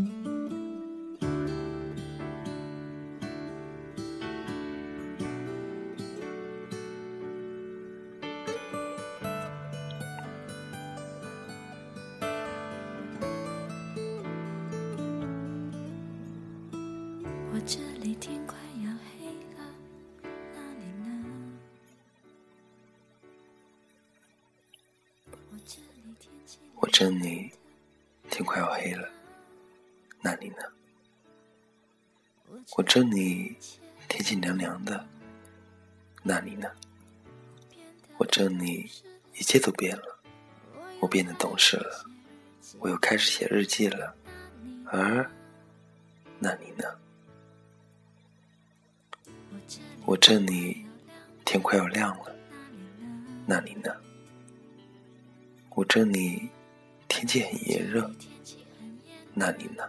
我这里天快要黑了，那里呢？我这里天气我这里天快要黑了，那你呢？我这里天气凉凉的，那你呢？我这里一切都变了，我变得懂事了，我又开始写日记了，而那你呢？我这里天快要亮了，那你呢？我这里天气很炎热，那你呢？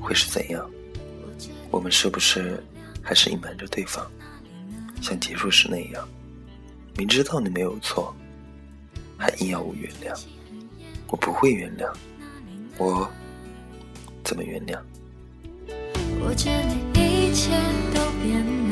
会是怎样？我们是不是还是隐瞒着对方，像结束时那样？明知道你没有错，还硬要我原谅，我不会原谅，我怎么原谅？我这里一切都变了，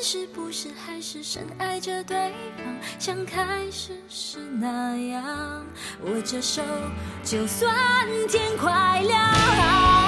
是不是还是深爱着对方，像开始时那样？握着手，就算天快亮。